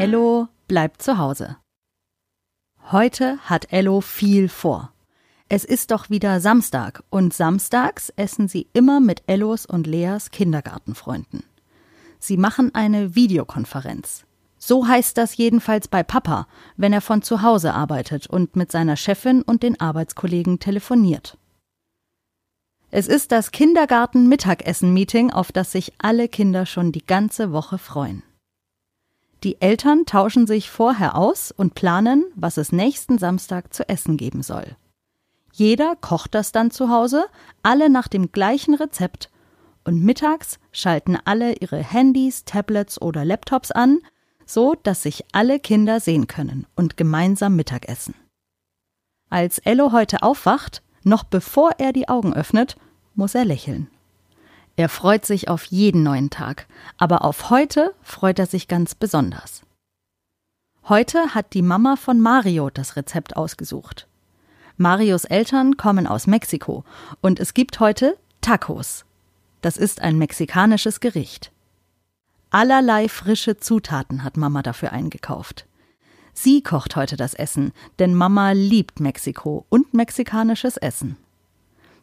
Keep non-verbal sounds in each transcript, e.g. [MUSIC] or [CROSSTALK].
Ello bleibt zu Hause. Heute hat Ello viel vor. Es ist doch wieder Samstag und samstags essen sie immer mit Ellos und Leas Kindergartenfreunden. Sie machen eine Videokonferenz. So heißt das jedenfalls bei Papa, wenn er von zu Hause arbeitet und mit seiner Chefin und den Arbeitskollegen telefoniert. Es ist das Kindergarten-Mittagessen-Meeting, auf das sich alle Kinder schon die ganze Woche freuen. Die Eltern tauschen sich vorher aus und planen, was es nächsten Samstag zu essen geben soll. Jeder kocht das dann zu Hause, alle nach dem gleichen Rezept, und mittags schalten alle ihre Handys, Tablets oder Laptops an, so dass sich alle Kinder sehen können und gemeinsam Mittagessen. Als Ello heute aufwacht, noch bevor er die Augen öffnet, muss er lächeln. Er freut sich auf jeden neuen Tag, aber auf heute freut er sich ganz besonders. Heute hat die Mama von Mario das Rezept ausgesucht. Marios Eltern kommen aus Mexiko und es gibt heute Tacos. Das ist ein mexikanisches Gericht. Allerlei frische Zutaten hat Mama dafür eingekauft. Sie kocht heute das Essen, denn Mama liebt Mexiko und mexikanisches Essen.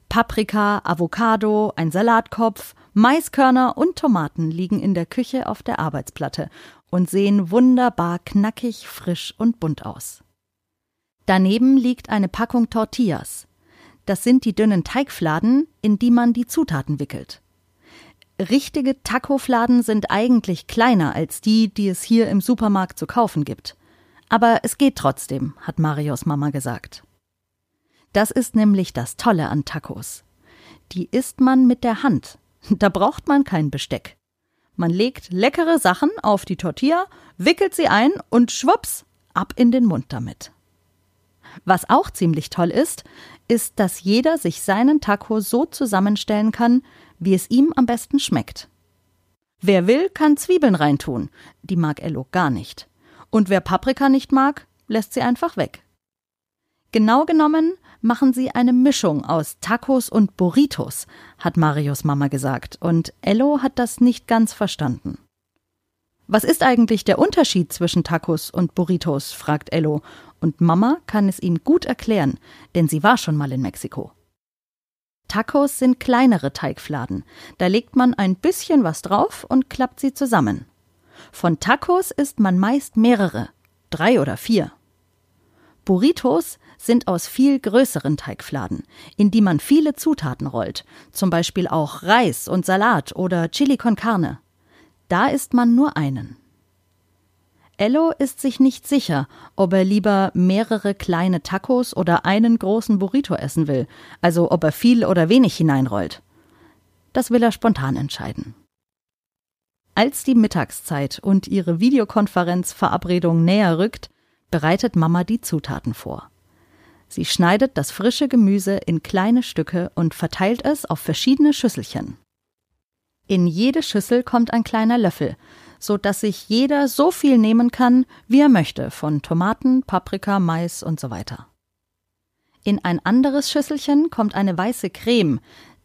Paprika, Avocado, ein Salatkopf, Maiskörner und Tomaten liegen in der Küche auf der Arbeitsplatte und sehen wunderbar knackig, frisch und bunt aus. Daneben liegt eine Packung Tortillas. Das sind die dünnen Teigfladen, in die man die Zutaten wickelt. Richtige Tacofladen sind eigentlich kleiner als die, die es hier im Supermarkt zu kaufen gibt. Aber es geht trotzdem, hat Marios Mama gesagt. Das ist nämlich das Tolle an Tacos. Die isst man mit der Hand. [LAUGHS] Da braucht man kein Besteck. Man legt leckere Sachen auf die Tortilla, wickelt sie ein und schwupps, ab in den Mund damit. Was auch ziemlich toll ist, ist, dass jeder sich seinen Taco so zusammenstellen kann, wie es ihm am besten schmeckt. Wer will, kann Zwiebeln reintun, die mag Ello gar nicht. Und wer Paprika nicht mag, lässt sie einfach weg. Genau genommen machen sie eine Mischung aus Tacos und Burritos, hat Marios Mama gesagt, und Ello hat das nicht ganz verstanden. Was ist eigentlich der Unterschied zwischen Tacos und Burritos? fragt Ello, und Mama kann es ihm gut erklären, denn sie war schon mal in Mexiko. Tacos sind kleinere Teigfladen, da legt man ein bisschen was drauf und klappt sie zusammen. Von Tacos isst man meist mehrere, drei oder vier. Burritos sind aus viel größeren Teigfladen, in die man viele Zutaten rollt, zum Beispiel auch Reis und Salat oder Chili con Carne. Da isst man nur einen. Ello ist sich nicht sicher, ob er lieber mehrere kleine Tacos oder einen großen Burrito essen will, also ob er viel oder wenig hineinrollt. Das will er spontan entscheiden. Als die Mittagszeit und ihre Videokonferenzverabredung näher rückt, bereitet Mama die Zutaten vor. Sie schneidet das frische Gemüse in kleine Stücke und verteilt es auf verschiedene Schüsselchen. In jede Schüssel kommt ein kleiner Löffel, so dass sich jeder so viel nehmen kann, wie er möchte, von Tomaten, Paprika, Mais und so weiter. In ein anderes Schüsselchen kommt eine weiße Creme.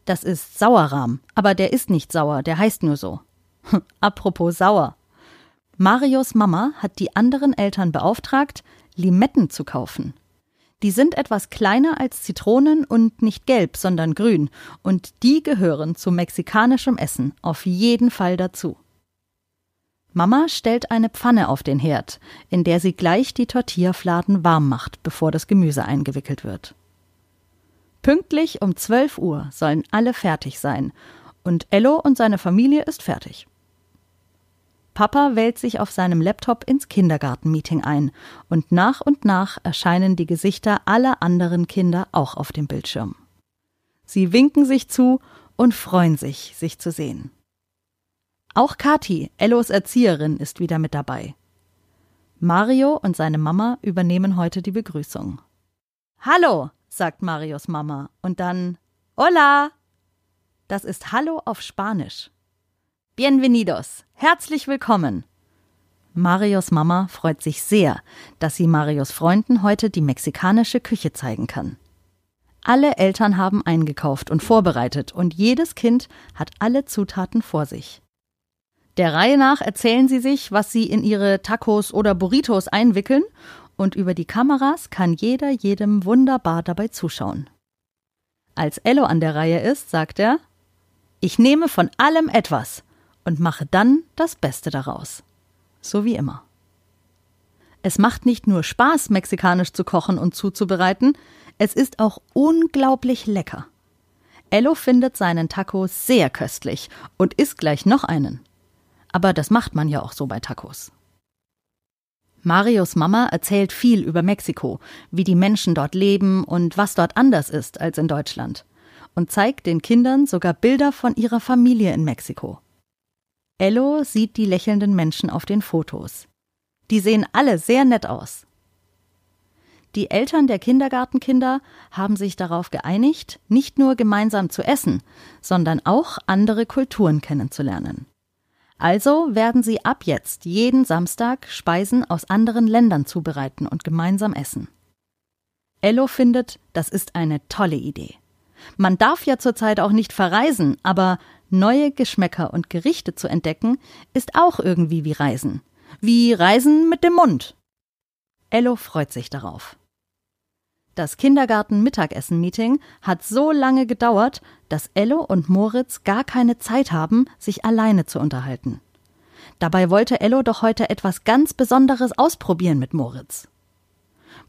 Das ist Sauerrahm, aber der ist nicht sauer, der heißt nur so. [LAUGHS] Apropos sauer. Marios Mama hat die anderen Eltern beauftragt, Limetten zu kaufen. Die sind etwas kleiner als Zitronen und nicht gelb, sondern grün, und die gehören zu mexikanischem Essen auf jeden Fall dazu. Mama stellt eine Pfanne auf den Herd, in der sie gleich die Tortillafladen warm macht, bevor das Gemüse eingewickelt wird. Pünktlich um 12 Uhr sollen alle fertig sein, und Ello und seine Familie ist fertig. Papa wählt sich auf seinem Laptop ins Kindergartenmeeting ein, und nach und nach erscheinen die Gesichter aller anderen Kinder auch auf dem Bildschirm. Sie winken sich zu und freuen sich, sich zu sehen. Auch Kati, Ellos Erzieherin, ist wieder mit dabei. Mario und seine Mama übernehmen heute die Begrüßung. Hallo, sagt Marios Mama, und dann Hola. Das ist Hallo auf Spanisch. Bienvenidos, herzlich willkommen. Marios Mama freut sich sehr, dass sie Marios Freunden heute die mexikanische Küche zeigen kann. Alle Eltern haben eingekauft und vorbereitet und jedes Kind hat alle Zutaten vor sich. Der Reihe nach erzählen sie sich, was sie in ihre Tacos oder Burritos einwickeln, und über die Kameras kann jeder jedem wunderbar dabei zuschauen. Als Ello an der Reihe ist, sagt er, ich nehme von allem etwas und mache dann das Beste daraus. So wie immer. Es macht nicht nur Spaß, mexikanisch zu kochen und zuzubereiten, es ist auch unglaublich lecker. Ello findet seinen Taco sehr köstlich und isst gleich noch einen. Aber das macht man ja auch so bei Tacos. Marios Mama erzählt viel über Mexiko, wie die Menschen dort leben und was dort anders ist als in Deutschland. Und zeigt den Kindern sogar Bilder von ihrer Familie in Mexiko. Ello sieht die lächelnden Menschen auf den Fotos. Die sehen alle sehr nett aus. Die Eltern der Kindergartenkinder haben sich darauf geeinigt, nicht nur gemeinsam zu essen, sondern auch andere Kulturen kennenzulernen. Also werden sie ab jetzt jeden Samstag Speisen aus anderen Ländern zubereiten und gemeinsam essen. Ello findet, das ist eine tolle Idee. Man darf ja zurzeit auch nicht verreisen, aber neue Geschmäcker und Gerichte zu entdecken, ist auch irgendwie wie Reisen. Wie Reisen mit dem Mund. Ello freut sich darauf. Das Kindergarten-Mittagessen-Meeting hat so lange gedauert, dass Ello und Moritz gar keine Zeit haben, sich alleine zu unterhalten. Dabei wollte Ello doch heute etwas ganz Besonderes ausprobieren mit Moritz.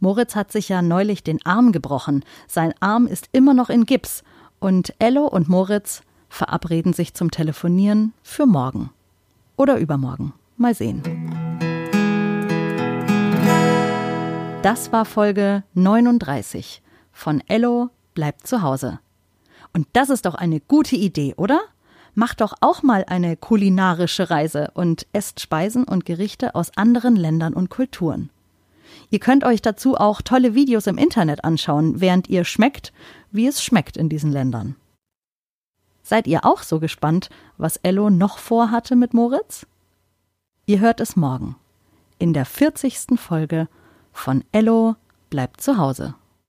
Moritz hat sich ja neulich den Arm gebrochen, sein Arm ist immer noch in Gips, und Ello und Moritz verabreden sich zum Telefonieren für morgen. Oder übermorgen. Mal sehen. Das war Folge 39 von Ello bleibt zu Hause. Und das ist doch eine gute Idee, oder? Macht doch auch mal eine kulinarische Reise und esst Speisen und Gerichte aus anderen Ländern und Kulturen. Ihr könnt euch dazu auch tolle Videos im Internet anschauen, während ihr schmeckt, wie es schmeckt in diesen Ländern. Seid ihr auch so gespannt, was Ello noch vorhatte mit Moritz? Ihr hört es morgen in der 40. Folge von Ello bleibt zu Hause.